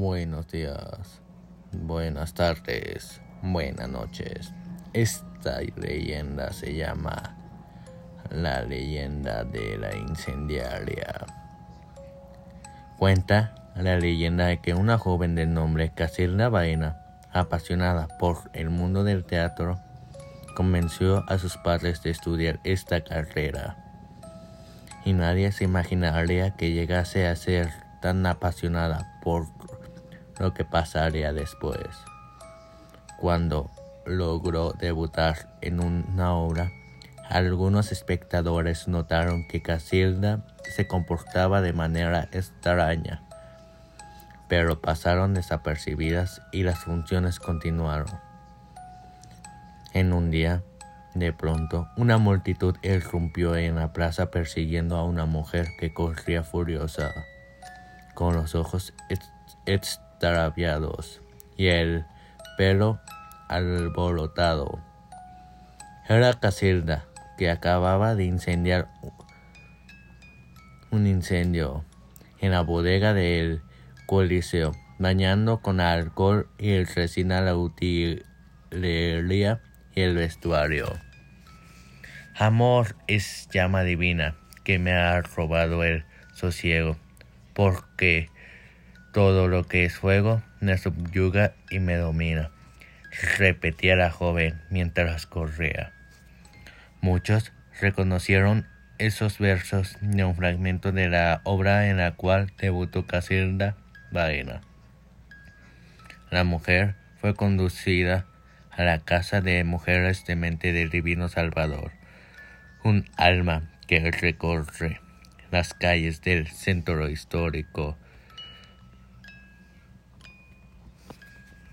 Buenos días, buenas tardes, buenas noches. Esta leyenda se llama la leyenda de la incendiaria. Cuenta la leyenda de que una joven de nombre Casilda Baena, apasionada por el mundo del teatro, convenció a sus padres de estudiar esta carrera. Y nadie se imaginaría que llegase a ser tan apasionada por lo que pasaría después. Cuando logró debutar en una obra, algunos espectadores notaron que Casilda se comportaba de manera extraña, pero pasaron desapercibidas y las funciones continuaron. En un día, de pronto, una multitud irrumpió en la plaza persiguiendo a una mujer que corría furiosa, con los ojos y el pelo alborotado. Era Casilda, que acababa de incendiar un incendio en la bodega del Coliseo, dañando con alcohol y resina la utilería y el vestuario. Amor es llama divina que me ha robado el sosiego, porque todo lo que es fuego me subyuga y me domina, repetía la joven mientras corría. Muchos reconocieron esos versos de un fragmento de la obra en la cual debutó Casilda Baena. La mujer fue conducida a la casa de mujeres de mente del Divino Salvador, un alma que recorre las calles del centro histórico